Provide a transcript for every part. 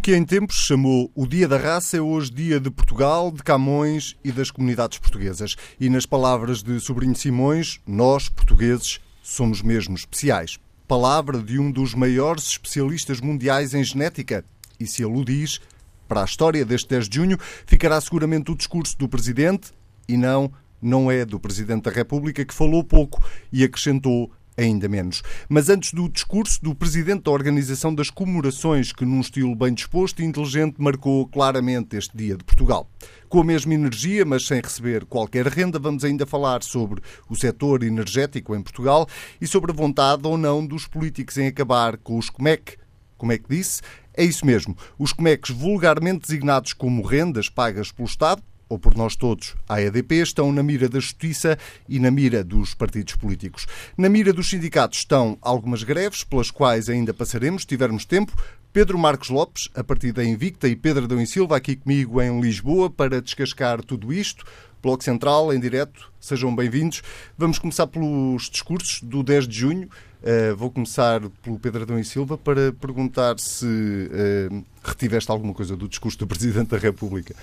O que em tempos chamou o Dia da Raça é hoje Dia de Portugal, de Camões e das comunidades portuguesas. E nas palavras de Sobrinho Simões, nós, portugueses, somos mesmo especiais. Palavra de um dos maiores especialistas mundiais em genética. E se ele o diz, para a história deste 10 de junho, ficará seguramente o discurso do Presidente e não, não é do Presidente da República que falou pouco e acrescentou ainda menos. Mas antes do discurso do presidente da Organização das Comemorações, que num estilo bem disposto e inteligente marcou claramente este Dia de Portugal. Com a mesma energia, mas sem receber qualquer renda, vamos ainda falar sobre o setor energético em Portugal e sobre a vontade ou não dos políticos em acabar com os COMEC. Como é que disse? É isso mesmo. Os COMECs, vulgarmente designados como rendas pagas pelo Estado, ou por nós todos, a EDP, estão na mira da justiça e na mira dos partidos políticos. Na mira dos sindicatos estão algumas greves, pelas quais ainda passaremos, se tivermos tempo. Pedro Marcos Lopes, a partir da Invicta, e Pedro Adão e Silva, aqui comigo em Lisboa, para descascar tudo isto. Bloco Central, em direto, sejam bem-vindos. Vamos começar pelos discursos do 10 de junho. Uh, vou começar pelo Pedro Adão e Silva para perguntar se uh, retiveste alguma coisa do discurso do Presidente da República.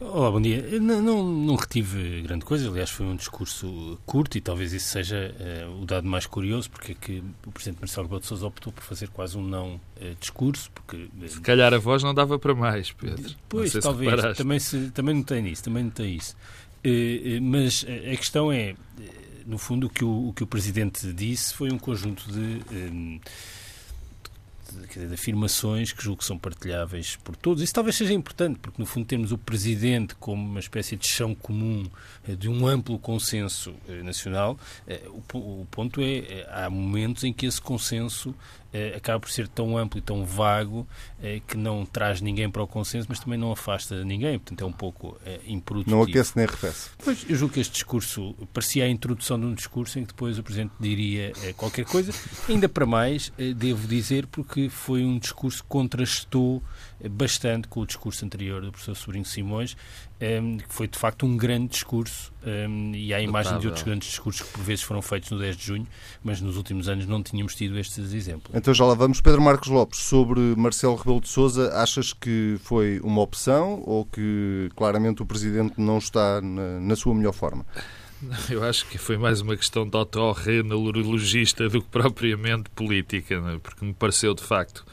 Olá, bom dia. Não, não, não, retive grande coisa, aliás, foi um discurso curto e talvez isso seja uh, o dado mais curioso, porque é que o Presidente Marcelo Rebelo de Sousa optou por fazer quase um não uh, discurso. Porque, uh, se calhar a voz não dava para mais, Pedro. Pois, talvez, se também, se, também não tem isso, também não tem isso. mas a questão é, no fundo, o que o, o que o Presidente disse foi um conjunto de de, de, afirmações que julgo que são partilháveis por todos. Isso talvez seja importante, porque no fundo temos o Presidente como uma espécie de chão comum eh, de um amplo consenso eh, nacional. Eh, o, o ponto é, há momentos em que esse consenso acaba por ser tão amplo e tão vago eh, que não traz ninguém para o consenso, mas também não afasta ninguém. Portanto, é um pouco eh, improdutivo. Não aquece nem arrefece. Pois, eu julgo que este discurso parecia a introdução de um discurso em que depois o Presidente diria qualquer coisa. Ainda para mais, devo dizer, porque foi um discurso que contrastou bastante com o discurso anterior do professor Sobrinho Simões, um, que foi de facto um grande discurso um, e há imagem de outros grandes discursos que por vezes foram feitos no 10 de junho, mas nos últimos anos não tínhamos tido estes exemplos. Então já lá vamos. Pedro Marcos Lopes, sobre Marcelo Rebelo de Sousa, achas que foi uma opção ou que claramente o Presidente não está na, na sua melhor forma? Eu acho que foi mais uma questão de autorrenologista do que propriamente política, é? porque me pareceu de facto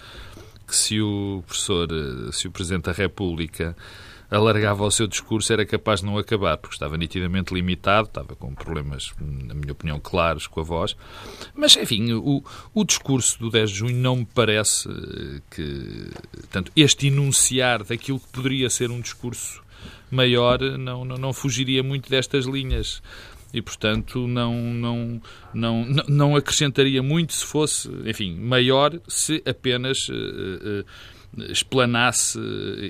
que se o professor, eh, se o Presidente da República alargava o seu discurso era capaz de não acabar, porque estava nitidamente limitado, estava com problemas, na minha opinião, claros com a voz. Mas, enfim, o, o discurso do 10 de junho não me parece eh, que. Tanto este enunciar daquilo que poderia ser um discurso maior não, não, não fugiria muito destas linhas e, portanto, não, não, não, não acrescentaria muito se fosse, enfim, maior se apenas uh, uh, explanasse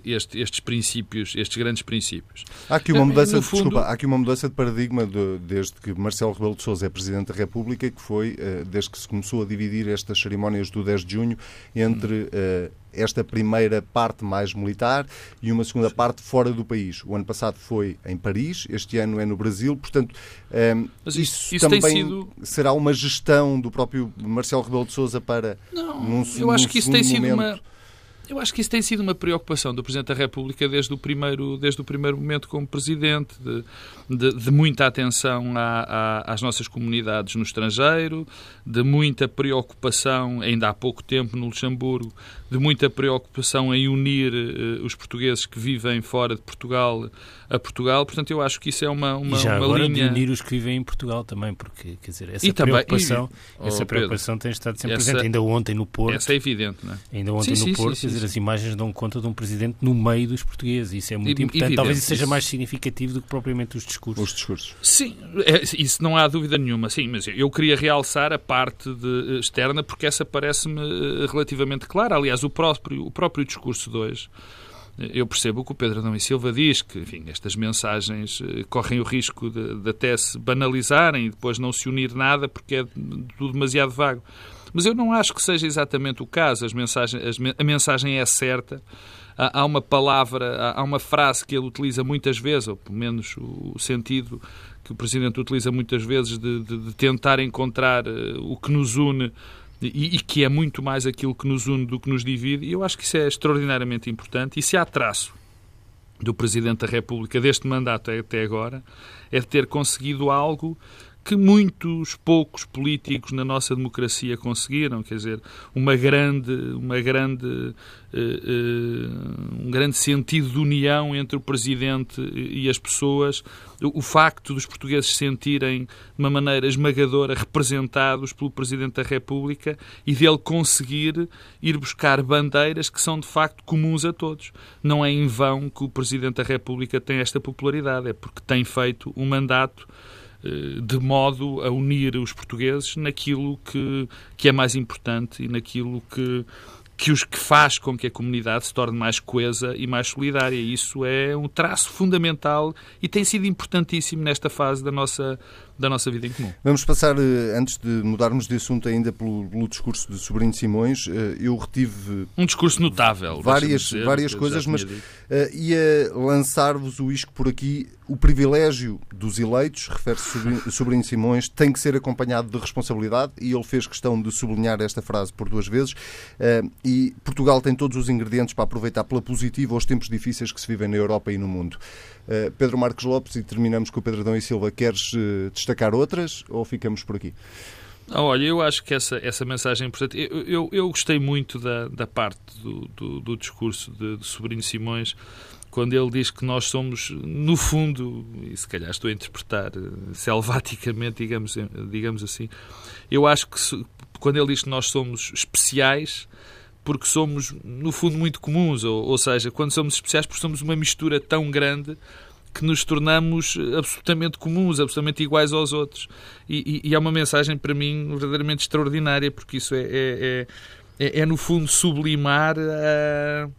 este, estes princípios, estes grandes princípios. Há aqui uma mudança, fundo... desculpa, há aqui uma mudança de paradigma de, desde que Marcelo Rebelo de Sousa é Presidente da República, que foi desde que se começou a dividir estas cerimónias do 10 de junho entre esta primeira parte mais militar e uma segunda parte fora do país. O ano passado foi em Paris, este ano é no Brasil, portanto, um, ehm, Mas isso, isso também sido... será uma gestão do próprio Marcelo Rebelo de Sousa para. Não, num, eu acho que isso tem sido uma eu acho que isso tem sido uma preocupação do Presidente da República desde o primeiro, desde o primeiro momento como Presidente, de, de, de muita atenção à, à, às nossas comunidades no estrangeiro, de muita preocupação, ainda há pouco tempo no Luxemburgo, de muita preocupação em unir uh, os portugueses que vivem fora de Portugal a Portugal. Portanto, eu acho que isso é uma, uma, e já uma agora linha... de unir os que vivem em Portugal também, porque, quer dizer, essa e preocupação, também, e, essa oh, preocupação Pedro, tem estado sempre essa, presente. Ainda ontem no Porto... Essa é evidente, não é? Ainda ontem sim, no sim, Porto, sim, quer dizer, as imagens dão conta de um presidente no meio dos portugueses. Isso é muito importante. Evidente, Talvez isso seja mais significativo do que propriamente os discursos. Os discursos. Sim, é, isso não há dúvida nenhuma. Sim, mas eu queria realçar a parte de, eh, externa porque essa parece-me eh, relativamente clara. Aliás, o próprio, o próprio discurso de hoje eu percebo o que o Pedro Adão e Silva diz, que enfim, estas mensagens eh, correm o risco de, de, até se banalizarem e depois não se unir nada porque é tudo demasiado vago. Mas eu não acho que seja exatamente o caso. As mensagens, as, a mensagem é certa. Há, uma palavra, há, uma frase que ele utiliza muitas vezes, ou pelo menos o, sentido que o Presidente utiliza muitas vezes de, de, de tentar encontrar uh, o que nos une e, e, que é muito mais aquilo que nos une do que nos divide. E eu acho que isso é extraordinariamente importante. E se há traço do Presidente da República deste mandato até agora, é ter conseguido algo que muitos poucos políticos na nossa democracia conseguiram, quer dizer, uma grande, uma grande, uh, uh, um grande sentido de união entre o presidente e as pessoas, o, o facto dos portugueses sentirem de uma maneira esmagadora representados pelo presidente da República e dele conseguir ir buscar bandeiras que são de facto comuns a todos. Não é em vão que o presidente da República tem esta popularidade, é porque tem feito um mandato eh, de modo a unir os portugueses naquilo que, que é mais importante e naquilo que, que os que faz com que a comunidade se torne mais coesa e mais solidária. Isso é um traço fundamental e tem sido importantíssimo nesta fase da nossa da nossa vida em comum. Vamos passar, eh, antes de mudarmos de assunto ainda pelo, pelo discurso de Sobrinho Simões, eh, eu retive... Um discurso notável. Várias, dizer, várias coisas, mas uh, ia lançar-vos o isco por aqui. O privilégio dos eleitos, refere-se Sobrinho, Sobrinho Simões, tem que ser acompanhado de responsabilidade e ele fez questão de sublinhar esta frase por duas vezes. Uh, e Portugal tem todos os ingredientes para aproveitar pela positiva os tempos difíceis que se vivem na Europa e no mundo. Uh, Pedro Marcos Lopes, e terminamos com o Pedro Adão e Silva, queres destacar outras ou ficamos por aqui? Ah, olha, eu acho que essa, essa mensagem é importante. Eu, eu, eu gostei muito da, da parte do, do, do discurso de, de Sobrinho Simões, quando ele diz que nós somos, no fundo, e se calhar estou a interpretar eh, selvaticamente, digamos, digamos assim, eu acho que se, quando ele diz que nós somos especiais, porque somos, no fundo, muito comuns, ou, ou seja, quando somos especiais, porque somos uma mistura tão grande que nos tornamos absolutamente comuns, absolutamente iguais aos outros. E, e, e é uma mensagem para mim verdadeiramente extraordinária, porque isso é, é, é, é no fundo sublimar a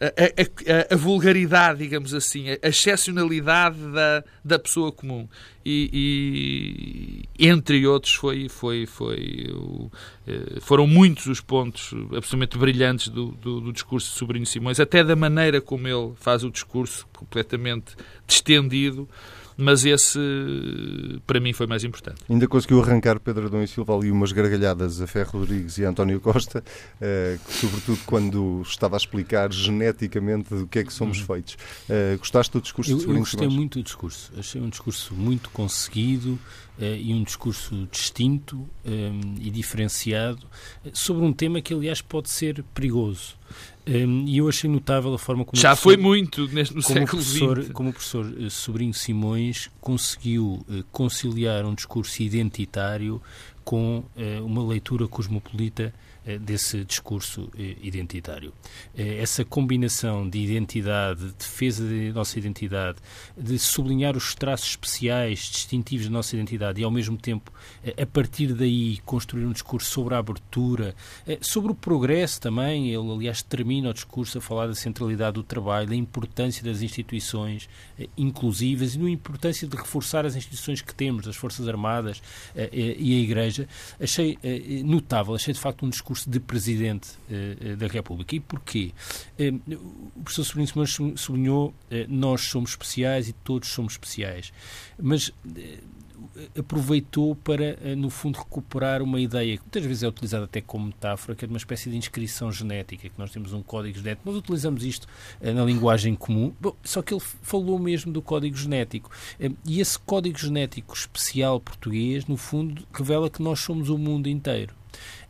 a, a, a, vulgaridade, digamos assim, a excepcionalidade da, da pessoa comum. E, e entre outros, foi, foi, foi, eh, foram muitos os pontos absolutamente brilhantes do, do, do, discurso de Sobrinho Simões, até da maneira como ele faz o discurso, completamente distendido mas esse para mim foi mais importante. Ainda conseguiu arrancar Pedro Adão e Silva ali umas gargalhadas a Ferro Rodrigues e a António Costa, eh, sobretudo quando estava a explicar geneticamente do que é que somos uhum. feitos. Eh, gostaste do discurso eu, de Eu gostei muito do discurso. Achei um discurso muito conseguido eh, e um discurso distinto e diferenciado sobre um tema que, aliás, pode ser perigoso. Um, e eu achei notável a forma como. Já foi muito neste, no como século XX. Como o professor eh, Sobrinho Simões conseguiu uh, conciliar um discurso identitário com uh, uma leitura cosmopolita eh, desse discurso eh, identitário. Eh, essa combinação de identidade, de defesa da nossa identidade, de sublinhar os traços especiais, distintivos da nossa identidade e, ao mesmo tempo, a partir daí, construir um discurso sobre a abertura, sobre o progresso também. Ele, aliás, termina o discurso a falar da centralidade do trabalho, da importância das instituições inclusivas e da importância de reforçar as instituições que temos, as Forças Armadas e a Igreja. Achei notável, achei de facto um discurso discurso de Presidente uh, da República. E porquê? Uh, o professor Sobrinho Simões sublinhou nós somos especiais e todos somos especiais. Mas aproveitou para, no fundo, recuperar uma ideia que muitas vezes é utilizada até como metáfora, que é de uma espécie de inscrição genética, que nós temos um código genético. Nós utilizamos isto na linguagem comum, só que ele falou mesmo do código genético. E esse código genético especial português, no fundo, revela que nós somos o mundo inteiro.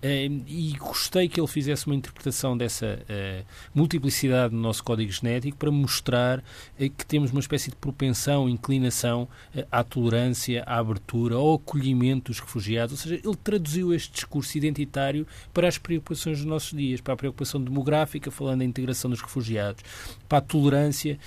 E gostei que ele fizesse uma interpretação dessa uh, multiplicidade no nosso código genético para mostrar uh, que temos uma espécie de propensão, inclinação à tolerância, à abertura, ao acolhimento dos refugiados. Ou seja, ele traduziu este discurso identitário para as preocupações dos nossos dias, para a preocupação demográfica, falando da integração dos refugiados, para a tolerância,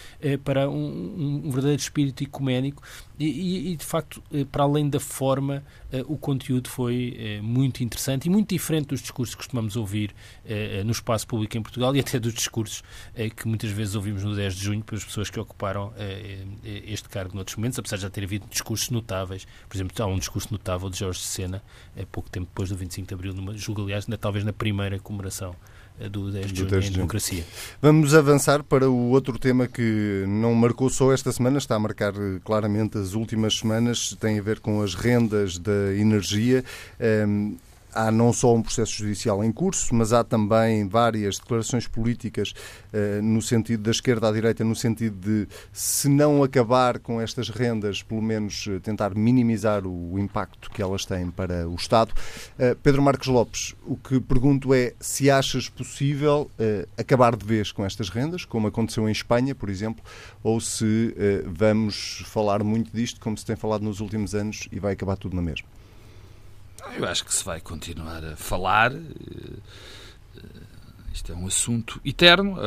para um, um verdadeiro espírito ecuménico e, e, de facto, para além da forma, o conteúdo foi muito interessante e muito diferente dos discursos que costumamos ouvir eh, eh, no espaço público em Portugal e até dos discursos eh, que muitas vezes ouvimos no 10 de junho pelas pessoas que ocuparam eh, eh, este cargo noutros momentos, apesar de já ter havido discursos notáveis. Por exemplo, há um discurso notável de Jorge Sena, eh, pouco tempo depois do 25 de Abril, numa, julgo, aliás, talvez na primeira comemoração do 10 de junho em democracia. Vamos avançar para o outro tema que não marcou só esta semana, está a marcar claramente as últimas semanas, tem a ver com as rendas da energia. Um, ehm, há não só um processo judicial em curso, mas há também várias declarações políticas uh, no sentido da esquerda à direita, no sentido de, se não acabar com estas rendas, pelo menos uh, tentar minimizar o, impacto que elas têm para o Estado. Uh, Pedro Marcos Lopes, o que pergunto é se achas possível acabar de vez com estas rendas, como aconteceu em Espanha, por exemplo, ou se vamos falar muito disto, como se tem falado nos últimos anos, e vai acabar tudo na mesma. Eu acho que se vai continuar a falar. Eh, eh, isto é um assunto eterno.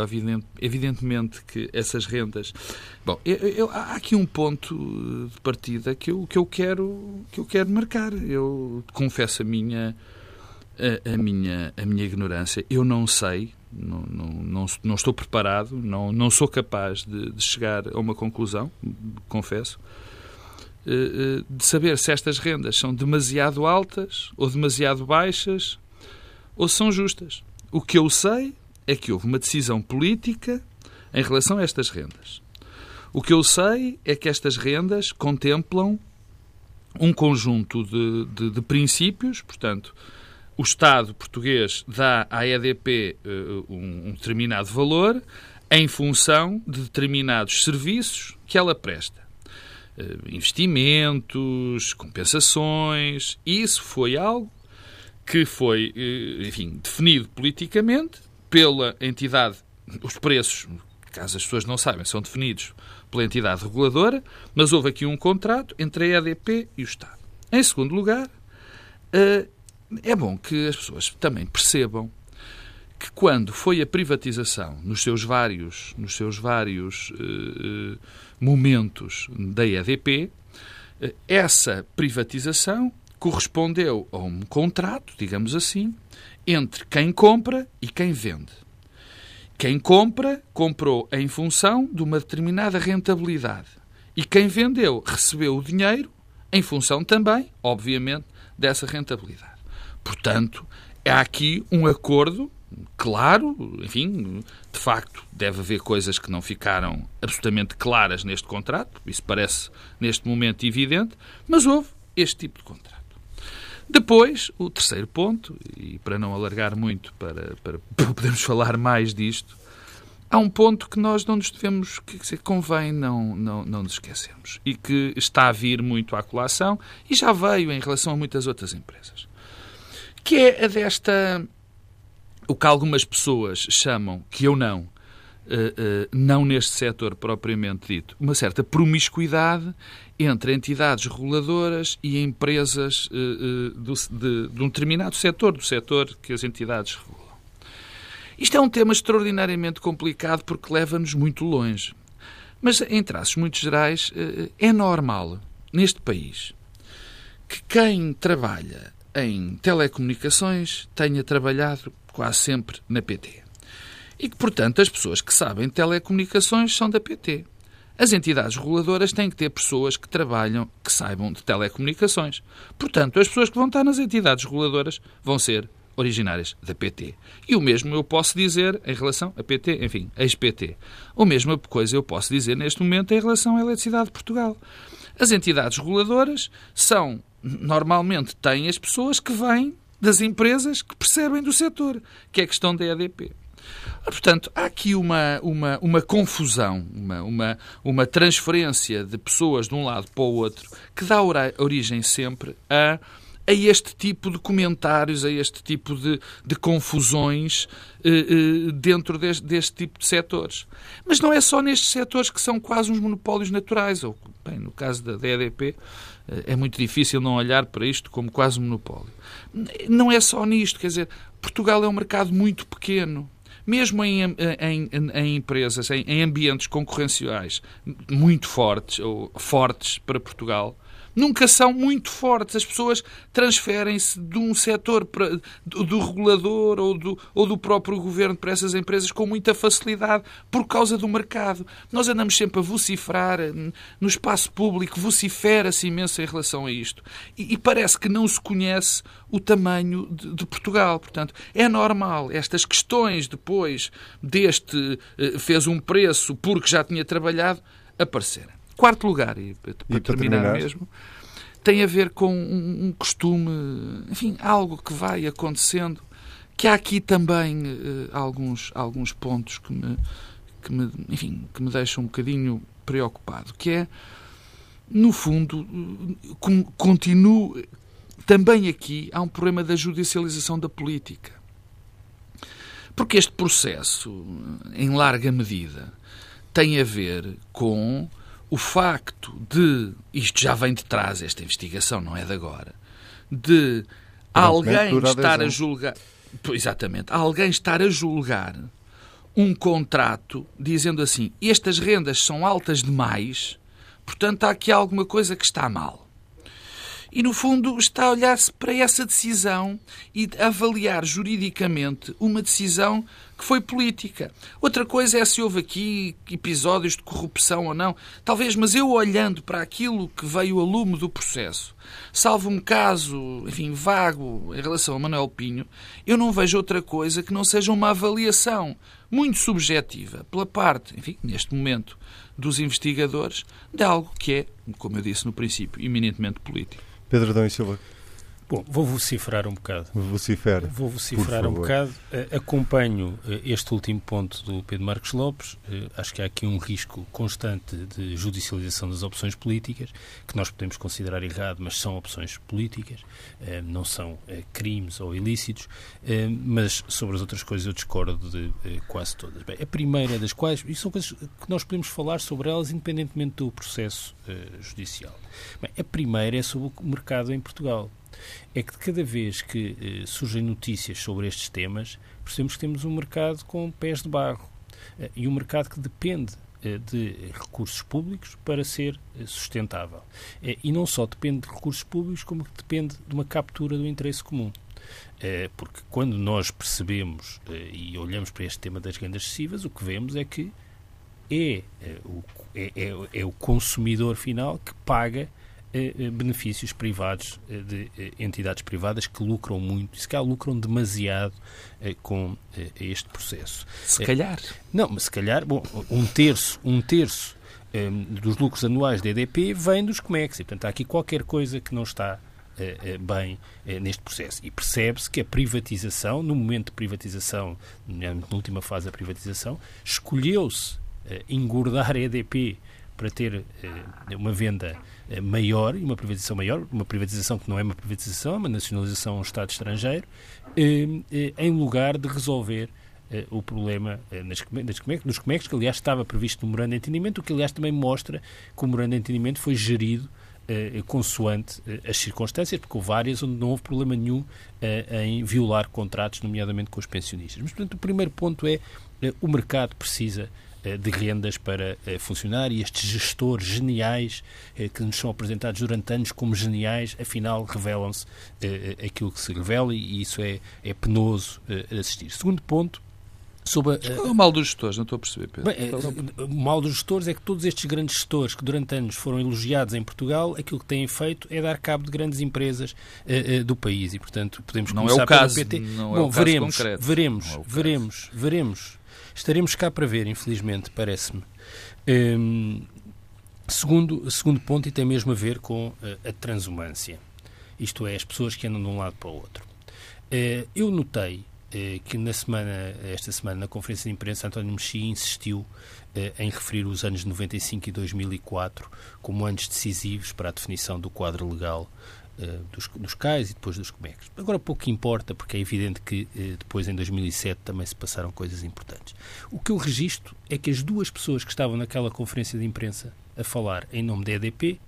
Evidentemente que essas rendas. Bom, eu, eu, há aqui um ponto de partida que eu, que eu, quero, que eu quero marcar. Eu confesso a minha, a, a minha, a minha ignorância. Eu não sei, não, não, não, não estou preparado, não, não sou capaz de, de chegar a uma conclusão, confesso. Eh, eh, de saber se estas rendas são demasiado altas ou demasiado baixas ou são justas. O que eu sei é que houve uma decisão política em relação a estas rendas. O que eu sei é que estas rendas contemplam um conjunto de, de, de princípios, portanto, o Estado português dá à EDP uh, eh, um, um determinado valor em função de determinados serviços que ela presta. Eh, investimentos, compensações. Isso foi algo que foi, eh, enfim, definido politicamente pela entidade. Os preços, caso as pessoas não saibam, são definidos pela entidade reguladora, mas houve aqui um contrato entre a EDP e o Estado. Em segundo lugar, eh, é bom que as pessoas também percebam que quando foi a privatização nos seus vários, nos seus vários uh, momentos da EDP, uh, essa privatização correspondeu a um contrato, digamos assim, entre quem compra e quem vende. Quem compra, comprou em função de uma determinada rentabilidade. E quem vendeu, recebeu o dinheiro em função também, obviamente, dessa rentabilidade. Portanto, há aqui um acordo claro, enfim, de facto deve haver coisas que não ficaram absolutamente claras neste contrato, isso parece neste momento evidente, mas houve este tipo de contrato. Depois, o terceiro ponto, e para não alargar muito, para, para podermos falar mais disto, há um ponto que nós não nos devemos, que dizer, convém não, não, não nos esquecermos, e que está a vir muito à colação, e já veio em relação a muitas outras empresas, que é a desta o que algumas pessoas chamam, que eu não, uh, uh, não neste setor propriamente dito, uma certa promiscuidade entre entidades reguladoras e empresas uh, do, de, de um determinado setor, do setor que as entidades regulam. Isto é um tema extraordinariamente complicado porque leva-nos muito longe. Mas, em traços muito gerais, é normal, neste país, que quem trabalha em telecomunicações tenha trabalhado quase sempre na PT. E que, portanto, as pessoas que sabem telecomunicações são da PT. As entidades reguladoras têm que ter pessoas que trabalham, que saibam de telecomunicações. Portanto, as pessoas que vão estar nas entidades reguladoras vão ser originárias da PT. E o mesmo eu posso dizer em relação a PT, enfim, ex-PT. A mesma coisa eu posso dizer neste momento em relação à Eletricidade de Portugal. As entidades reguladoras são, normalmente, têm as pessoas que vêm das empresas que percebem do setor, que é a questão da EDP. Portanto, há aqui uma, uma, uma confusão, uma, uma, uma transferência de pessoas de um lado para o outro que dá origem sempre a, a este tipo de comentários, a este tipo de, de confusões eh, eh, dentro deste, deste, tipo de setores. Mas não é só nestes setores que são quase uns monopólios naturais, ou, bem, no caso da, da EDP, eh, é muito difícil não olhar para isto como quase monopólio. Não é só nisto, quer dizer, Portugal é um mercado muito pequeno. Mesmo em, em, em empresas, em, em ambientes concorrenciais muito fortes, ou fortes para Portugal, nunca são muito fortes. As pessoas transferem-se de um setor para, do, do, regulador ou do, ou do próprio governo para essas empresas com muita facilidade por causa do mercado. Nós andamos sempre a vociferar no espaço público, vocifera-se imenso em relação a isto. E, e, parece que não se conhece o tamanho de, de, Portugal. Portanto, é normal estas questões depois deste eh, fez um preço porque já tinha trabalhado aparecerem. Quarto lugar, e para, terminar, terminar, mesmo, tem a ver com um, um costume, enfim, algo que vai acontecendo, que há aqui também uh, alguns, alguns pontos que me, que me, enfim, que me deixam um bocadinho preocupado, que é, no fundo, com, continuo, também aqui há um problema da judicialização da política. Porque este processo, em larga medida, tem a ver com o facto de, isto já vem de trás, esta investigação, não é de agora, de alguém estar a julgar. Exatamente, alguém estar a julgar um contrato dizendo assim: estas rendas são altas demais, portanto há aqui alguma coisa que está mal. E, no fundo, está a olhar-se para essa decisão e avaliar juridicamente uma decisão que foi política. Outra coisa é se houve aqui episódios de corrupção ou não. Talvez, mas eu olhando para aquilo que veio a lume do processo, salvo um caso, enfim, vago em relação a Manuel Pinho, eu não vejo outra coisa que não seja uma avaliação muito subjetiva pela parte, enfim, neste momento, dos investigadores, de algo que é, como eu disse no princípio, eminentemente político. E Silva. Bom, vou vociferar um bocado. Vocifera. Vou vociferar um bocado. Uh, acompanho uh, este último ponto do Pedro Marcos Lopes. Uh, acho que há aqui um risco constante de judicialização das opções políticas, que nós podemos considerar errado, mas são opções políticas, não são crimes ou ilícitos. mas sobre as outras coisas eu discordo de quase todas. Bem, a primeira das quais, e são coisas que nós podemos falar sobre elas independentemente do processo judicial. Bem, a primeira é sobre o mercado em Portugal é que cada vez que eh, surgem notícias sobre estes temas, percebemos que temos um mercado com pés de barro eh, e um mercado que depende eh, de recursos públicos para ser eh, sustentável. Eh, e não só depende de recursos públicos, como depende de uma captura do interesse comum. Porque quando nós percebemos e olhamos para este tema das rendas excessivas, o que vemos é que é, é, é, é o consumidor final que paga eh, eh, benefícios privados eh, de entidades privadas que lucram muito, e se calhar lucram demasiado com este processo. Se calhar. Não, mas se calhar, bom, um terço, um terço dos lucros anuais da EDP vem dos COMEX, e portanto há aqui qualquer coisa que não está bem neste processo. E percebe-se que a privatização, no momento de privatização, na última fase da privatização, escolheu-se engordar a EDP para ter uma venda eh, maior e uma privatização maior, uma privatização que não é uma privatização, é uma nacionalização a um Estado estrangeiro, eh, eh, em lugar de resolver o problema nas, nos Comex, que aliás estava previsto no Morando de Entendimento, o que aliás também mostra que o Morando de Entendimento foi gerido consoante as circunstâncias, porque houve várias onde não houve problema nenhum em violar contratos, nomeadamente com os pensionistas. Mas, portanto, o primeiro ponto é o mercado precisa eh, de rendas para eh, funcionar e estes gestores geniais eh, que nos são apresentados durante anos como geniais, afinal revelam-se aquilo que se revela e isso é, é penoso assistir. Segundo ponto, Sobre Qual é o mal dos gestores? Não estou a perceber, Pedro. Bem, o mal dos gestores é que todos estes grandes gestores que durante anos foram elogiados em Portugal, aquilo que têm feito é dar cabo de grandes empresas uh, uh, do país e, portanto, podemos não começar é o caso, PT. Não é Bom, o veremos, caso veremos, é veremos, veremos Estaremos cá para ver, infelizmente, parece-me. Um, segundo, segundo ponto, e tem mesmo a ver com a, a transumância. Isto é, as pessoas que andam de um lado para o outro. Uh, eu notei que na semana, esta semana, na conferência de imprensa, António Mexia insistiu uh, em referir os anos 95 e 2004 como anos decisivos para a definição do quadro legal uh, dos, dos CAIs e depois dos COMEX. Agora pouco importa, porque é evidente que depois, em 2007, também se passaram coisas importantes. O que eu registro é que as duas pessoas que estavam naquela conferência de imprensa a falar em nome da EDP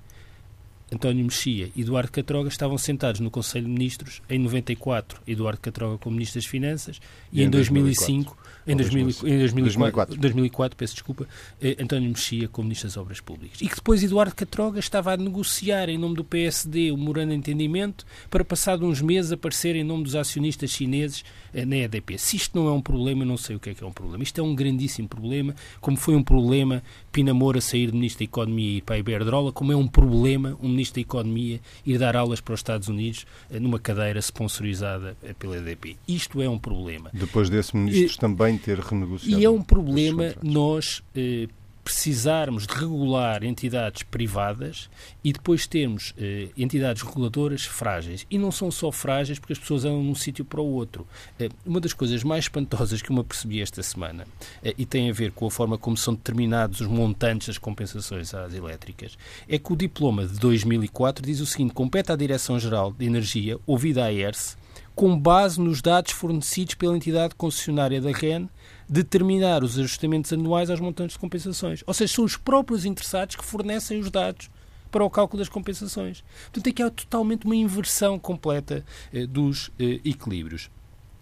António Mexia e Eduardo Catroga estavam sentados no Conselho de Ministros em 94, Eduardo Catroga como Ministro das Finanças, e, e em 2005 em, 2000, em 2004, 2004, peço desculpa, eh, António Mexia como Ministro das Obras Públicas. E que depois Eduardo Catroga estava a negociar em nome do PSD o Morando de Entendimento para, passado uns meses, aparecer em nome dos acionistas chineses eh, na EDP. Se isto não é um problema, não sei o que é que é um problema. Isto é um grandíssimo problema, como foi um problema Pina Moura sair de Ministro da Economia e ir para a Iberdrola, como é um problema um Ministro da Economia ir dar aulas para os Estados Unidos eh, numa cadeira sponsorizada eh, pela EDP. Isto é um problema. Depois desse Ministros e, também ter renegociado. E é um problema nós, eh, precisarmos de regular entidades privadas e depois termos eh, entidades reguladoras frágeis. E não são só frágeis porque as pessoas andam de um sítio para o outro. Eh, uma das coisas mais espantosas que eu me apercebi esta semana, eh, e tem a ver com a forma como são determinados os montantes das compensações às elétricas, é que o diploma de 2004 diz o seguinte: compete à Direção-Geral de Energia, ouvida a ERSE, com base nos dados fornecidos pela entidade concessionária da REN, determinar os ajustamentos anuais aos montantes de compensações. Ou seja, são os próprios interessados que fornecem os dados para o cálculo das compensações. Portanto, aqui há totalmente uma inversão completa eh, dos eh, equilíbrios.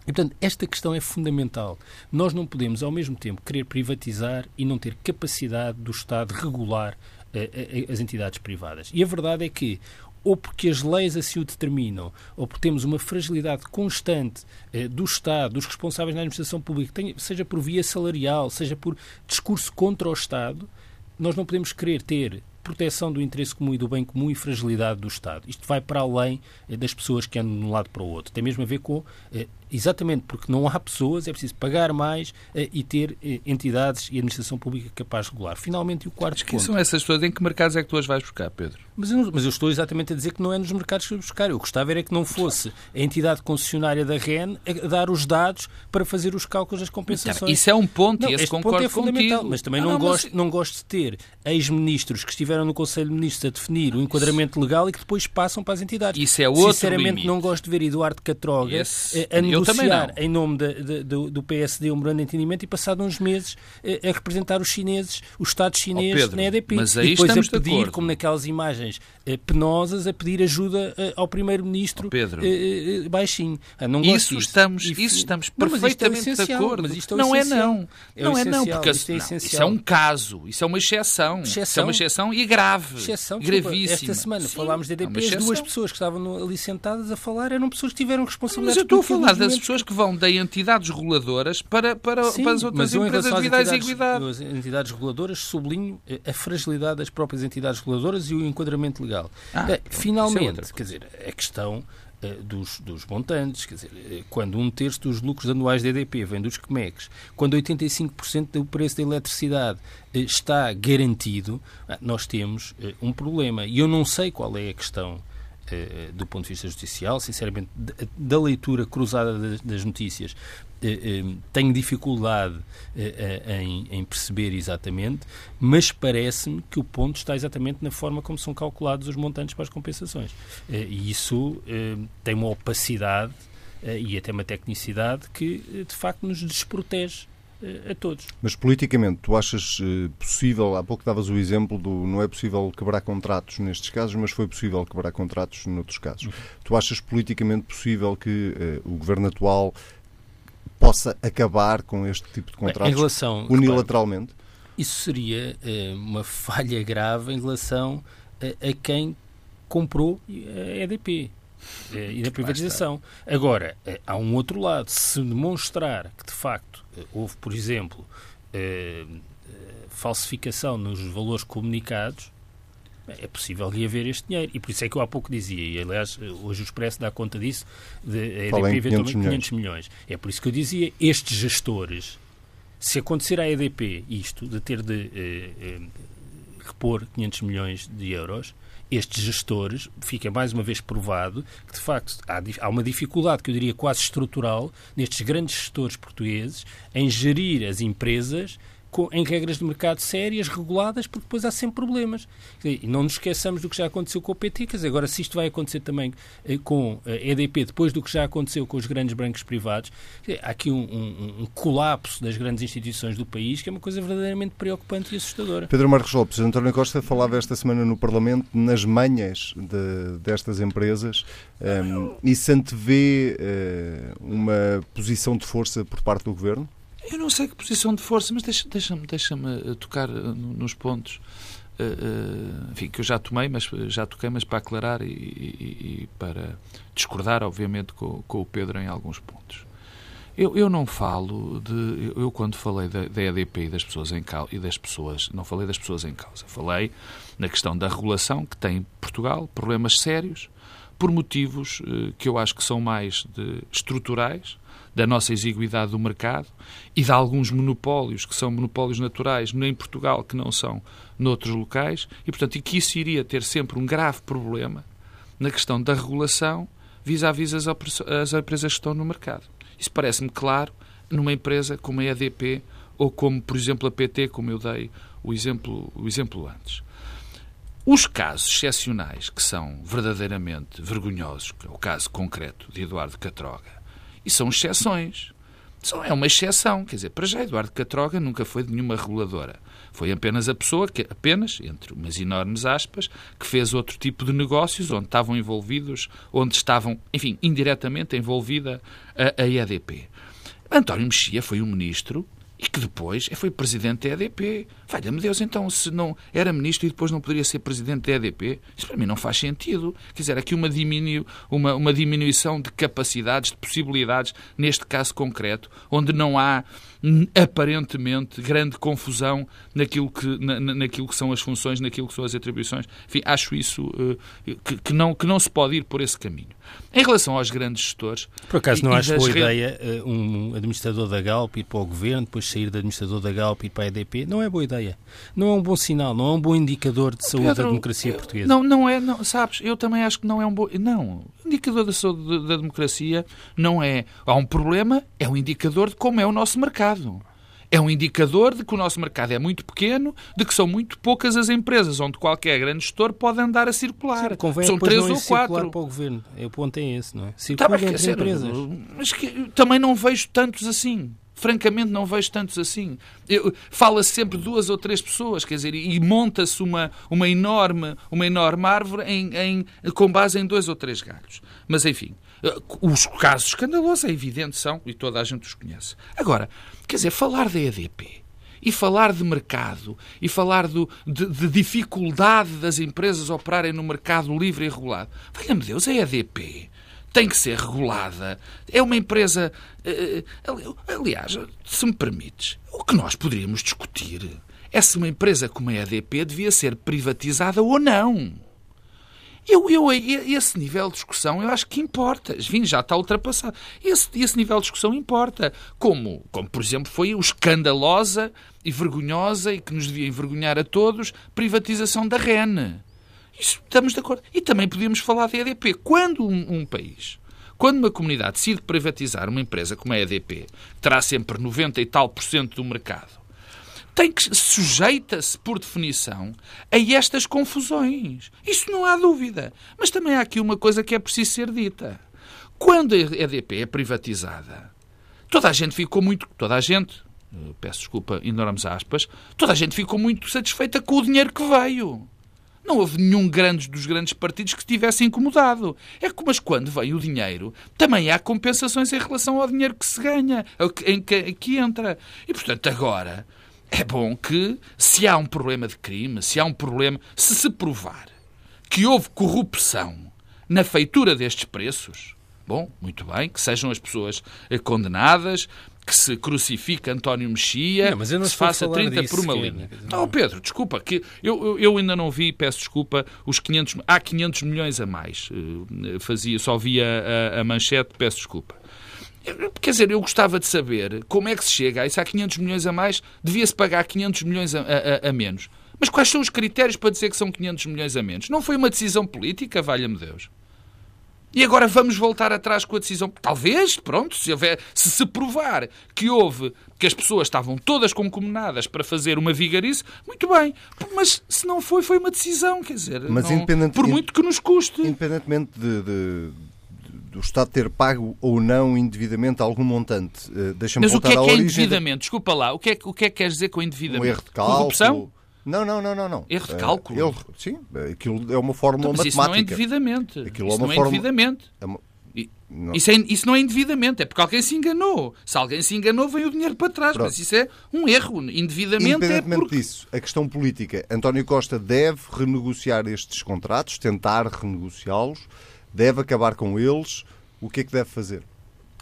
E, portanto, esta questão é fundamental. Nós não podemos, ao mesmo tempo, querer privatizar e não ter capacidade do Estado regular eh, as entidades privadas. E a verdade é que ou porque as leis assim o determinam, ou porque temos uma fragilidade constante eh, do Estado, dos responsáveis na administração pública, seja por via salarial, seja por discurso contra o Estado, nós não podemos querer ter proteção do interesse comum e do bem comum e fragilidade do Estado. Isto vai para além eh, das pessoas que andam de um lado para o outro. Tem mesmo a ver com eh, Exatamente, porque não há pessoas, é preciso pagar mais uh, e ter uh, entidades e administração pública capaz de regular. Finalmente, o quarto Quem ponto. são essas pessoas? Em que mercados é que tu as vais buscar, Pedro? Mas eu, mas eu, estou exatamente a dizer que não é nos mercados que eu buscar. Eu gostava era que não fosse a entidade concessionária da REN a dar os dados para fazer os cálculos das compensações. Isso é um ponto não, e esse ponto é fundamental, contigo. mas também não, não, gosto, mas... não gosto de ter ex-ministros que estiveram no Conselho de Ministros a definir o enquadramento legal e que depois passam para as entidades. Isso é outro Sinceramente, limite. não gosto de ver Eduardo Catroga Esse... a negociar em nome nome do, do, PSD um grande entendimento e passado uns meses a, a representar os chineses, o Estado chinês oh, Pedro, na EDP. Mas aí e depois estamos a pedir, de como naquelas imagens eh, penosas, a pedir ajuda eh, ao Primeiro-Ministro oh, baixinho. Ah, não isso, estamos, e, isso estamos não, perfeitamente é de acordo. É não é não. É não é não, porque isso, é não, isso é um caso, isso é uma exceção. exceção. Isso é uma exceção e grave. Exceção, gravíssima. Esta semana Sim, falámos de EDP, é as duas pessoas que estavam ali sentadas a falar eram pessoas que tiveram responsabilidade. Mas eu estou a falar das pessoas que vão de entidades reguladoras para, para, Sim, para as outras empresas de vida e igualdade. As entidades reguladoras sublinho a fragilidade das próprias entidades reguladoras e o enquadramento legal. Ah, é, finalmente, é quer dizer, a questão uh, dos, dos montantes, quer dizer, quando um terço dos lucros anuais da EDP vem dos CMECs, quando 85% do preço da eletricidade está garantido, nós temos um problema. E eu não sei qual é a questão do ponto de vista judicial, sinceramente, da leitura cruzada das notícias, eh, eh, tenho dificuldade eh, em, perceber exatamente, mas parece-me que o ponto está exatamente na forma como são calculados os montantes para as compensações. E isso tem uma opacidade e até uma tecnicidade que, de facto, nos desprotege a todos. Mas politicamente, tu achas possível, há pouco davas o exemplo do não é possível quebrar contratos nestes casos, mas foi possível quebrar contratos noutros casos. Uhum. Tu achas politicamente possível que uh, o governo atual possa acabar com este tipo de contratos Bem, relação, unilateralmente? Repare, isso seria eh, uma falha grave em relação a, a quem comprou a EDP eh, e da privatização. Agora, eh, há um outro lado. Se demonstrar que, de facto, houve, por exemplo, falsificação nos valores comunicados, é possível reaver este dinheiro. E por isso é que eu há pouco dizia, e aliás, hoje o Expresso dá conta disso, de a EDP eventualmente 500 milhões. milhões. É por isso que eu dizia, estes gestores, se acontecer à EDP isto, de ter de eh, eh, repor 500 milhões de euros, estes gestores, fica mais uma vez provado que, de facto, há, há, uma dificuldade, que eu diria quase estrutural, nestes grandes gestores portugueses, em gerir as empresas em regras de mercado sérias, reguladas, porque depois há sempre problemas. E não nos esqueçamos do que já aconteceu com o PT, quer dizer, agora se isto vai acontecer também eh, com a EDP, depois do que já aconteceu com os grandes bancos privados, há aqui um, um, um, colapso das grandes instituições do país que é uma coisa verdadeiramente preocupante e assustadora. Pedro Marcos Lopes, António Costa falava esta semana no Parlamento nas manhas de, destas empresas um, ehm, e se antevê uh, uma posição de força por parte do Governo? Eu não sei que posição de força, mas deixa-me deixa deixa eh, tocar eh, nos pontos uh, enfim, que eu já tomei, mas já toquei, mas para aclarar e, e, e para discordar, obviamente, com, com, o Pedro em alguns pontos. Eu, eu não falo de. Eu, quando falei da, da EDP e das pessoas em causa, e das pessoas, não falei das pessoas em causa, falei na questão da regulação que tem Portugal, problemas sérios, por motivos uh, que eu acho que são mais de, estruturais da nossa exiguidade do mercado e de alguns monopólios, que são monopólios naturais, nem em Portugal, que não são noutros locais, e, portanto, e que isso iria ter sempre um grave problema na questão da regulação vis-à-vis -vis as, as empresas que estão no mercado. Isso parece-me claro numa empresa como a EDP ou como, por exemplo, a PT, como eu dei o exemplo, o exemplo antes. Os casos excepcionais que são verdadeiramente vergonhosos, é o caso concreto de Eduardo Catroga, e são exceções. Só é uma exceção. Quer dizer, para já, Eduardo Catroga nunca foi de nenhuma reguladora. Foi apenas a pessoa que, apenas, entre umas enormes aspas, que fez outro tipo de negócios onde estavam envolvidos, onde estavam, enfim, indiretamente envolvida a, a EDP. António Mexia foi um ministro e que depois foi presidente da EDP. Valha-me Deus, então, se não era ministro e depois não poderia ser presidente da EDP, isso para mim não faz sentido. Quer dizer, aqui uma, diminu uma, uma diminuição de capacidades, de possibilidades, neste caso concreto, onde não há aparentemente grande confusão naquilo que, na, naquilo que são as funções, naquilo que são as atribuições. Enfim, acho isso uh, que, que, não, que não se pode ir por esse caminho. Em relação aos grandes gestores. Por acaso não acho boa ideia uh, um administrador da Galp ir para o governo, depois sair de administrador da Galp e ir para a EDP? Não é boa ideia. Não é um bom sinal, não é um bom indicador de saúde Pedro, da democracia eu, portuguesa. Não, não é, não, sabes, eu também acho que não é um bom. Não, indicador da saúde da democracia não é. Há um problema, é um indicador de como é o nosso mercado. É um indicador de que o nosso mercado é muito pequeno, de que são muito poucas as empresas onde qualquer grande gestor pode andar a circular. Sim, convém são três ou quatro. para o governo. É o ponto é esse, não é? Circular tá, entre empresas. Mas que, também não vejo tantos assim francamente não vejo tantos assim. Fala-se sempre duas ou três pessoas, quer dizer, e monta-se uma, uma, enorme, uma enorme árvore em, em, com base em dois ou três galhos. Mas, enfim, os casos escandalosos, é evidente, são, e toda a gente os conhece. Agora, quer dizer, falar da EDP e falar de mercado e falar do, de, de, dificuldade das empresas operarem no mercado livre e regulado. Valha-me Deus, a EDP tem que ser regulada. É uma empresa. Eh, eh, aliás, se me permites, o que nós poderíamos discutir é se uma empresa como a EDP devia ser privatizada ou não. Eu, eu, esse nível de discussão eu acho que importa. Enfim, já está ultrapassado. Esse, esse nível de discussão importa. Como, como, por exemplo, foi o escandalosa e vergonhosa e que nos devia envergonhar a todos privatização da REN. Isso estamos de acordo. E também podíamos falar da EDP. Quando um, um país, quando uma comunidade decide privatizar uma empresa como a EDP, terá sempre 90 e tal por cento do mercado, tem que sujeita-se, por definição, a estas confusões. Isso não há dúvida. Mas também há aqui uma coisa que é preciso ser dita. Quando a EDP é privatizada, toda a gente ficou muito. Toda a gente, eh, peço desculpa, enormes aspas, toda a gente ficou muito satisfeita com o dinheiro que veio. Não houve nenhum grande dos grandes partidos que estivesse incomodado. É que, mas quando vem o dinheiro, também há compensações em relação ao dinheiro que se ganha, em que, que entra. E, portanto, agora é bom que, se há um problema de crime, se há um problema, se se provar que houve corrupção na feitura destes preços, bom, muito bem, que sejam as pessoas condenadas, que se crucifica António Mexia, não, mas eu não que se faça 30 por uma linha. Não, não, Pedro, desculpa, que eu, eu ainda não vi, peço desculpa, os 500, há 500 milhões a mais. Eh, fazia, só via a, a manchete, peço desculpa. Quer dizer, eu gostava de saber como é que se chega a isso. Há 500 milhões a mais, devia-se pagar 500 milhões a, a, a, menos. Mas quais são os critérios para dizer que são 500 milhões a menos? Não foi uma decisão política, valha-me Deus. E agora vamos voltar atrás com a decisão. Talvez, pronto, se, houver, se se provar que houve, que as pessoas estavam todas concomunadas para fazer uma vigarice, muito bem. Mas se não foi, foi uma decisão, quer dizer, Mas não, por muito que nos custe. Independentemente de, de do Estado ter pago ou não indevidamente algum montante. Uh, Deixa-me voltar Mas o que é que é indevidamente? Desculpa lá, o que, é, o que é que quer dizer com indevidamente? Um erro de cálculo. Corrupção? Não, não, não, não. não. Erro de cálculo? Uh, erro, sim, aquilo é uma fórmula então, mas matemática. Isso não é indevidamente. Aquilo isso é uma não é fórmula... indevidamente. É uma... Não. Isso, é, isso não é indevidamente, é porque alguém se enganou. Se alguém se enganou, vem o dinheiro para trás. Pronto. Mas isso é um erro. Indevidamente é Independentemente é porque... disso, a questão política, António Costa deve renegociar estes contratos, tentar renegociá-los, deve acabar com eles. O que é que deve fazer?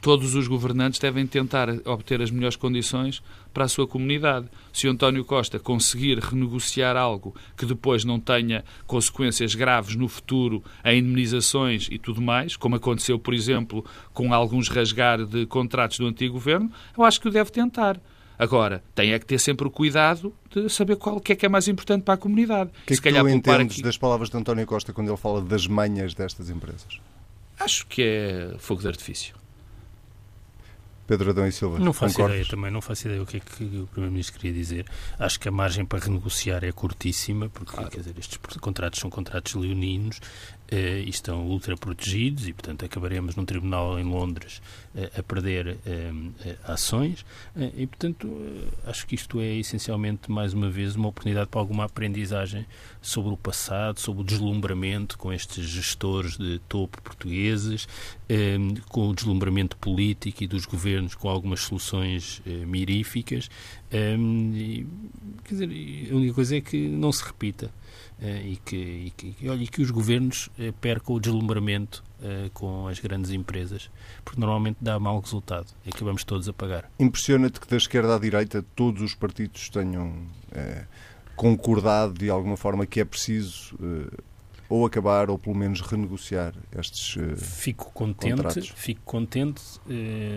todos os governantes devem tentar obter as melhores condições para a sua comunidade. Se o António Costa conseguir renegociar algo que depois não tenha consequências graves no futuro, em indemnizações e tudo mais, como aconteceu, por exemplo, com alguns rasgar de contratos do antigo governo, eu acho que o deve tentar. Agora, tem é que ter sempre o cuidado de saber qual que é que é mais importante para a comunidade. O que é que tu entendes aqui... das palavras de António Costa quando ele fala das manhas destas empresas? Acho que é fogo de artifício. Pedro Adão e Silva. Não faço concordas? ideia também, não faço ideia o que é que o Primeiro-Ministro queria dizer. Acho que a margem para renegociar é curtíssima, porque claro. quer dizer, estes contratos são contratos leoninos e estão ultra protegidos e, portanto, acabaremos num tribunal em Londres eh, a perder eh, ações e, portanto, acho que isto é essencialmente, mais uma vez, uma oportunidade para alguma aprendizagem sobre o passado, sobre o deslumbramento com estes gestores de topo portugueses, com o deslumbramento político e dos governos com algumas soluções miríficas. Quer dizer, a única coisa é que não se repita. Eh, e, que, e, que, olha, e que os governos eh, percam o deslumbramento uh, com as grandes empresas, porque normalmente dá mau resultado e acabamos todos a pagar. Impressiona-te que da esquerda à direita todos os partidos tenham concordado de alguma forma que é preciso ou acabar ou pelo menos renegociar estes fico contente contratos. fico contente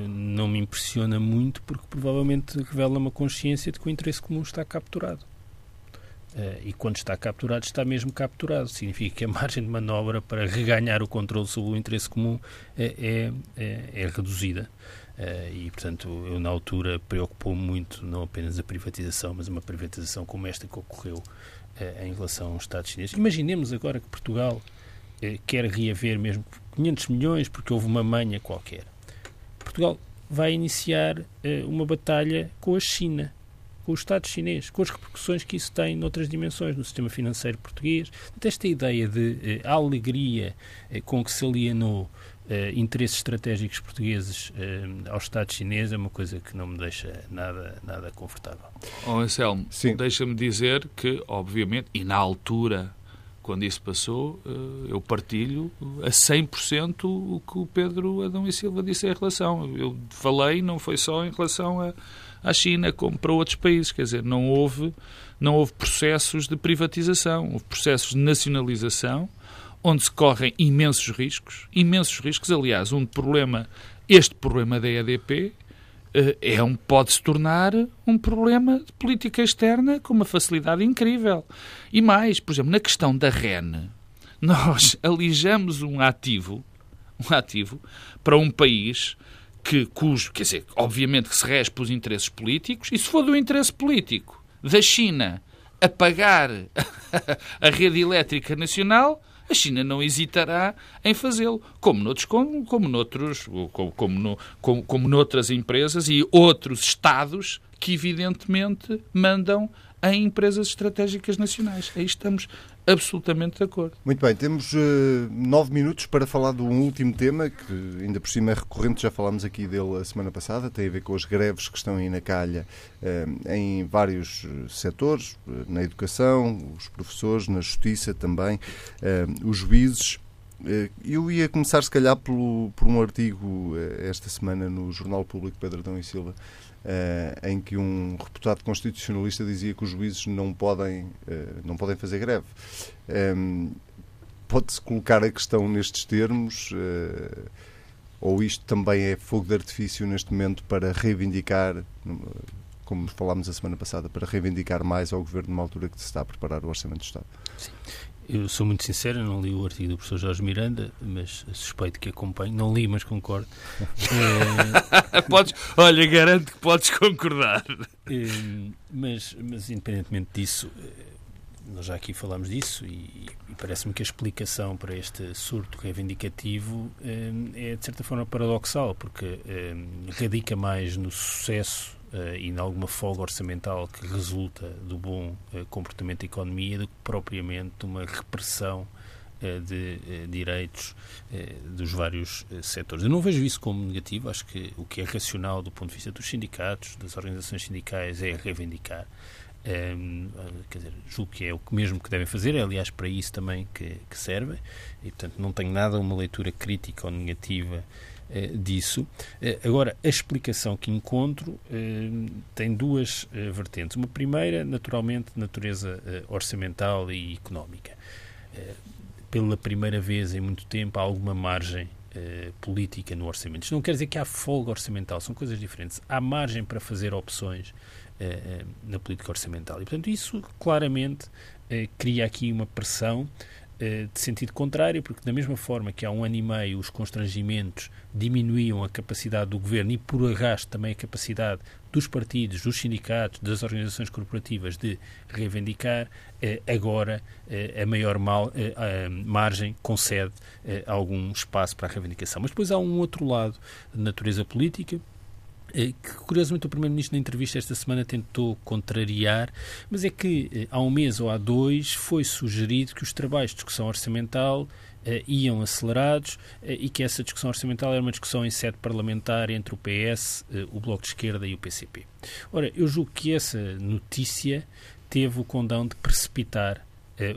não me impressiona muito porque provavelmente revela uma consciência de que o interesse comum está capturado Uh, e quando está capturado, está mesmo capturado. Significa que a margem de manobra para reganhar o controle sobre o interesse comum é, é, é, é reduzida. Uh, e, portanto, eu na altura preocupou-me muito não apenas a privatização, mas uma privatização como esta que ocorreu uh, em relação ao Estado chinês. Imaginemos agora que Portugal quer reaver mesmo 500 milhões porque houve uma manha qualquer. Portugal vai iniciar uma batalha com a China com o Estado chinês, com as repercussões que isso tem noutras dimensões, no sistema financeiro português. Esta ideia de eh, alegria eh, com que se alienou eh, interesses estratégicos portugueses eh, ao Estado chinês é uma coisa que não me deixa nada, nada confortável. Oh, Anselmo, deixa-me dizer que, obviamente, e na altura quando isso passou, eh, eu partilho a 100% o que o Pedro Adão e Silva disse em relação. Eu falei, não foi só em relação a, à China, como para outros países. Quer dizer, não houve, não houve processos de privatização, houve processos de nacionalização, onde se correm imensos riscos, imensos riscos. Aliás, um problema, este problema da EDP, eh, é um, pode se tornar um problema de política externa com uma facilidade incrível. E mais, por exemplo, na questão da REN, nós alijamos um ativo, um ativo para um país que, cujo, quer dizer, obviamente que se rege pelos interesses políticos, e se for do interesse político da China a pagar a rede elétrica nacional, a China não hesitará em fazê-lo, como noutros, como, como noutros, como, como, no, como, como noutras empresas e outros Estados que evidentemente mandam em empresas estratégicas nacionais. Aí estamos absolutamente de acordo. Muito bem, temos uh, nove minutos para falar de um último tema que ainda por cima é recorrente, já falámos aqui dele a semana passada, tem a ver com as greves que estão aí na calha uh, em vários eh, setores, uh, na educação, os professores, na justiça também, os juízes. Eu ia começar, se calhar, pelo, por um artigo esta semana no Jornal Público Pedro Adão e Silva, uh, em que um reputado constitucionalista dizia que os juízes não podem, uh, não podem fazer greve. Um, ehm, Pode-se colocar a questão nestes termos? Uh, ou isto também é fogo de artifício neste momento para reivindicar, como falámos a semana passada, para reivindicar mais ao Governo numa altura que se está a preparar o Orçamento do Estado? Sim. Eu sou muito sincero, não li o artigo do professor Jorge Miranda, mas suspeito que acompanho. Não li, mas concordo. é... podes, olha, garanto que podes concordar. É, mas, mas, independentemente disso, eh, nós já aqui falámos disso e, e parece-me que a explicação para este surto reivindicativo é, de certa forma paradoxal, porque radica mais no sucesso e em alguma folga orçamental que resulta do bom uh, comportamento da economia do que propriamente uma repressão uh, de direitos dos vários setores. Eu não vejo isso como negativo, acho que o que é racional do ponto de vista dos sindicatos, das organizações sindicais, é reivindicar. Um, ehm, quer dizer, julgo que é o mesmo que devem fazer, é aliás para isso também que, que serve, e portanto não tenho nada uma leitura crítica ou negativa disso. agora, a explicação que encontro tem duas vertentes. Uma primeira, naturalmente, de natureza orçamental e económica. pela primeira vez em muito tempo, há alguma margem política no orçamento. Isto não quer dizer que há folga orçamental, são coisas diferentes. Há margem para fazer opções na política orçamental. E, portanto, isso claramente cria aqui uma pressão eh, de sentido contrário, porque da mesma forma que há um ano e meio os constrangimentos diminuíam a capacidade do governo e por arrasto também a capacidade dos partidos, dos sindicatos, das organizações corporativas de reivindicar, eh, agora eh, a maior mal, a margem concede algum espaço para a reivindicação. Mas depois há um outro lado de natureza política, eh, que curiosamente o Primeiro-Ministro na entrevista esta semana tentou contrariar, mas é que eh, há um mês ou há dois foi sugerido que os trabalhos de discussão orçamental Uh, iam acelerados uh, e que essa discussão orçamental era uma discussão em sede parlamentar entre o PS, uh, o Bloco de Esquerda e o PCP. Ora, eu julgo que essa notícia teve o condão de precipitar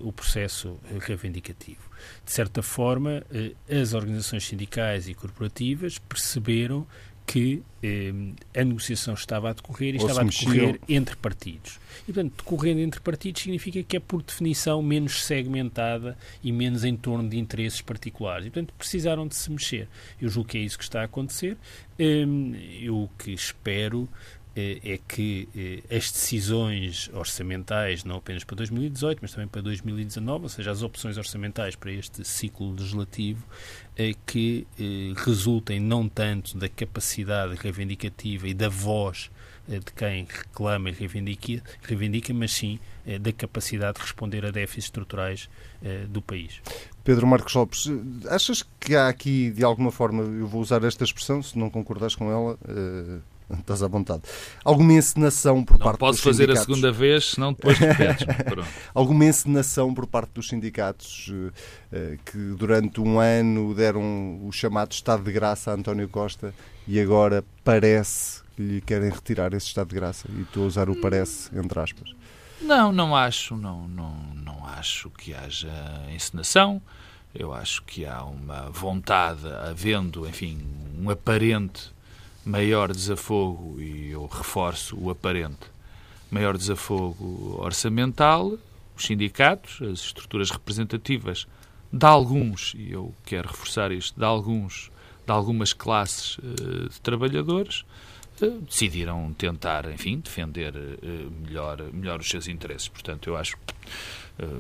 o processo reivindicativo. De certa forma, as organizações sindicais e corporativas perceberam que eh, a negociação estava a decorrer e Ou estava a decorrer entre partidos. E, portanto, decorrendo entre partidos significa que é, por definição, menos segmentada e menos em torno de interesses particulares. E, portanto, precisaram de se mexer. Eu julgo que é isso que está a acontecer. Eh, eu o que espero é que eh, as decisões orçamentais, não apenas para 2018, mas também para 2019, ou seja, as opções orçamentais para este ciclo legislativo, é que resultem não tanto da capacidade reivindicativa e da voz de quem reclama e reivindica, reivindica mas sim da capacidade de responder a déficits estruturais do país. Pedro Marcos Lopes, achas que há aqui, de alguma forma, eu vou usar esta expressão, se não concordares com ela, Estás à vontade. Alguma encenação por não parte dos sindicatos... Não posso fazer a segunda vez, senão depois repetes. Alguma encenação por parte dos sindicatos eh, que durante um ano deram o chamado estado de graça a António Costa e agora parece que lhe querem retirar esse estado de graça? E estou a usar o parece, entre aspas. Não, não acho, não, não, não acho que haja encenação. Eu acho que há uma vontade, havendo, enfim, um aparente maior desafogo, e eu reforço o aparente, maior desafogo orçamental, os sindicatos, as estruturas representativas de alguns, e eu quero reforçar isto, de alguns, de algumas classes uh, de trabalhadores, uh, decidiram tentar, enfim, defender uh, melhor, melhor os seus interesses. Portanto, eu acho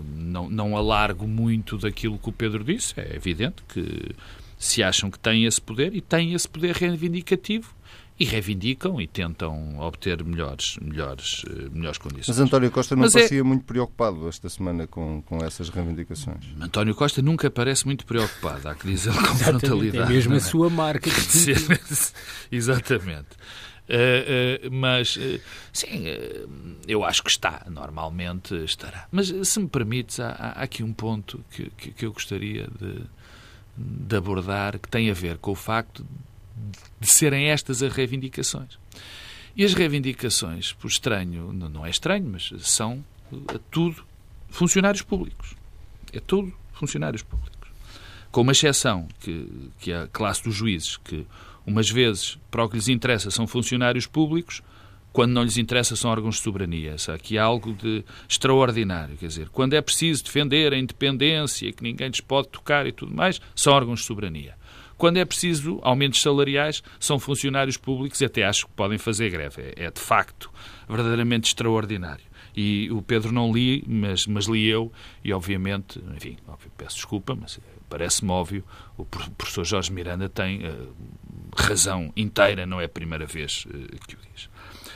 não, não alargo muito daquilo que o Pedro disse. É evidente que se acham que têm esse poder e têm esse poder reivindicativo e reivindicam e tentam obter melhores, melhores, eh, melhores condições. Mas António Costa não Mas é- parecia é... muito preocupado esta semana com, com essas reivindicações. António Costa nunca parece muito preocupado, há que dizer com frontalidade. É mesmo a é? sua marca. Exatamente. Uh, uh, mas, uh, sim, eu acho que está, normalmente estará. Mas, se me permites, há, há aqui um ponto que, que, que eu gostaria de, de abordar que tem a ver com o facto de serem estas as reivindicações. E as reivindicações, por estranho, não é estranho, mas são tudo funcionários públicos. É tudo funcionários públicos. Com uma exceção, que, que é a classe dos juízes, que umas vezes, para o que lhes interessa, são funcionários públicos, quando não lhes interessa são órgãos de soberania. Aqui há algo de extraordinário. Quer dizer, quando é preciso defender a independência, que ninguém lhes pode tocar e tudo mais, são órgãos de soberania. Quando é preciso aumentos salariais, são funcionários públicos e até acho que podem fazer greve. É, é de facto verdadeiramente extraordinário. E o Pedro não li, mas, mas li eu, e obviamente, enfim, óbvio, peço desculpa, mas parece-me óbvio, o professor Jorge Miranda tem uh, razão inteira, não é a primeira vez uh, que o diz.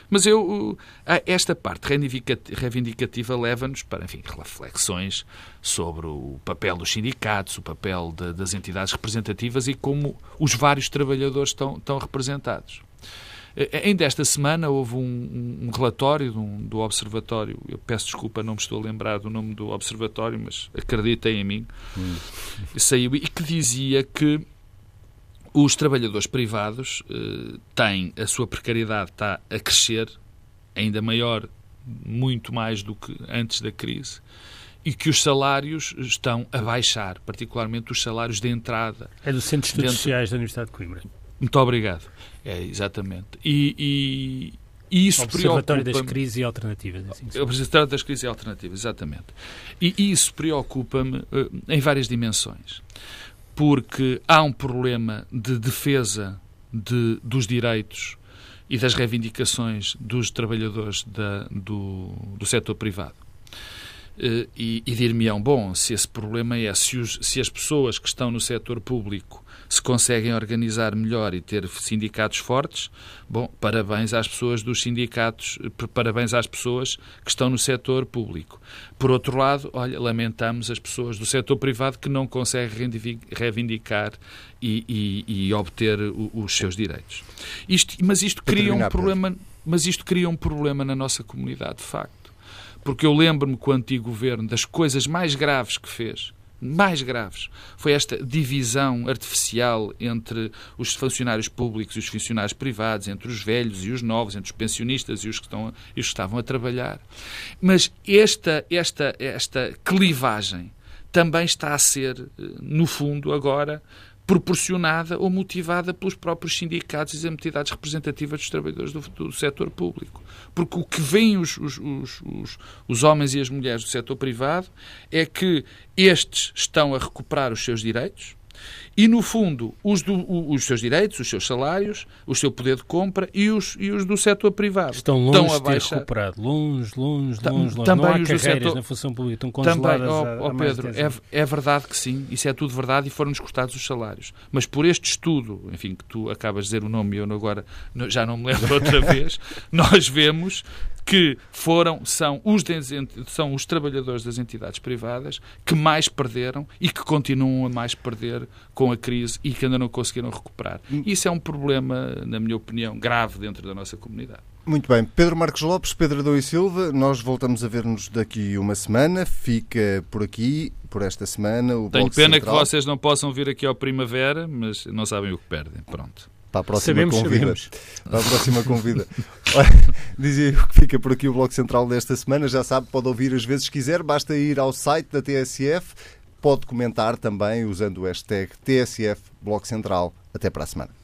Mas eu, esta parte reivindicativa leva-nos para, enfim, reflexões sobre o papel dos sindicatos, o papel de, das entidades representativas e como os vários trabalhadores estão, estão representados. Ainda esta semana houve um, um relatório do, do, Observatório, eu peço desculpa, não me estou a lembrar do nome do Observatório, mas acreditem em mim, hum. saiu e que dizia que os trabalhadores privados eh, têm, a sua precariedade está a crescer, ainda maior, muito mais do que antes da crise, e que os salários estão a baixar, particularmente os salários de entrada. É do Centro de Estudos dentro... Sociais da Universidade de Coimbra. Muito obrigado. É, exatamente. E, e, e isso Observatório das crises e alternativas. Assim, Observatório das crises e alternativas, exatamente. E, e isso preocupa-me uh, em várias dimensões. Porque há um problema de defesa de, dos direitos e das reivindicações dos trabalhadores da, do, do setor privado. Uh, e, e dir-me-ão, bom, se esse problema é se, os, se as pessoas que estão no setor público se conseguem organizar melhor e ter sindicatos fortes, bom, parabéns às pessoas dos sindicatos, parabéns às pessoas que estão no setor público. Por outro lado, olha, lamentamos as pessoas do setor privado que não conseguem reivindicar e, e, e obter os seus direitos. Isto, mas isto cria um problema, mas isto cria um problema na nossa comunidade, de facto. Porque eu lembro-me com o antigo governo das coisas mais graves que fez mais graves foi esta divisão artificial entre os funcionários públicos e os funcionários privados, entre os velhos e os novos, entre os pensionistas e os que, estão, e os que estavam a trabalhar. Mas esta, esta, esta clivagem também está a ser, eh, no fundo, agora proporcionada ou motivada pelos próprios sindicatos e as entidades representativas dos trabalhadores do, do setor público. Porque o que veem os, os, os, os, homens e as mulheres do setor privado é que estes estão a recuperar os seus direitos, e, no fundo, os, do, os seus direitos, os seus salários, o seu poder de compra e os, e os do setor privado. Estão longe estão a de ter recuperado. Longe, longe, longe, longe. Também Não há os carreiras setor... na função pública. Estão congeladas Também, oh, oh Pedro, é, é verdade que sim. Isso é tudo verdade e foram-nos cortados os salários. Mas por este estudo, enfim, que tu acabas de dizer o nome e eu agora já não me lembro outra vez, nós vemos que foram, são os, são os trabalhadores das entidades privadas que mais perderam e que continuam a mais perder com a crise e que ainda não conseguiram recuperar. Isso é um problema, na minha opinião, grave dentro da nossa comunidade. Muito bem. Pedro Marcos Lopes, Pedro Adão e Silva, nós voltamos a ver-nos daqui uma semana. Fica por aqui, por esta semana. O Tenho Bloco pena Central. que vocês não possam vir aqui ao Primavera, mas não sabem o que perdem. Pronto. Para a próxima sabemos, convida. Sabemos. Para a próxima convida. Dizia eu que fica por aqui o Bloco Central desta semana. Já sabe, pode ouvir às vezes quiser. Basta ir ao site da TSF. Pode comentar também usando o hashtag TSF Bloco Central. Até para a semana.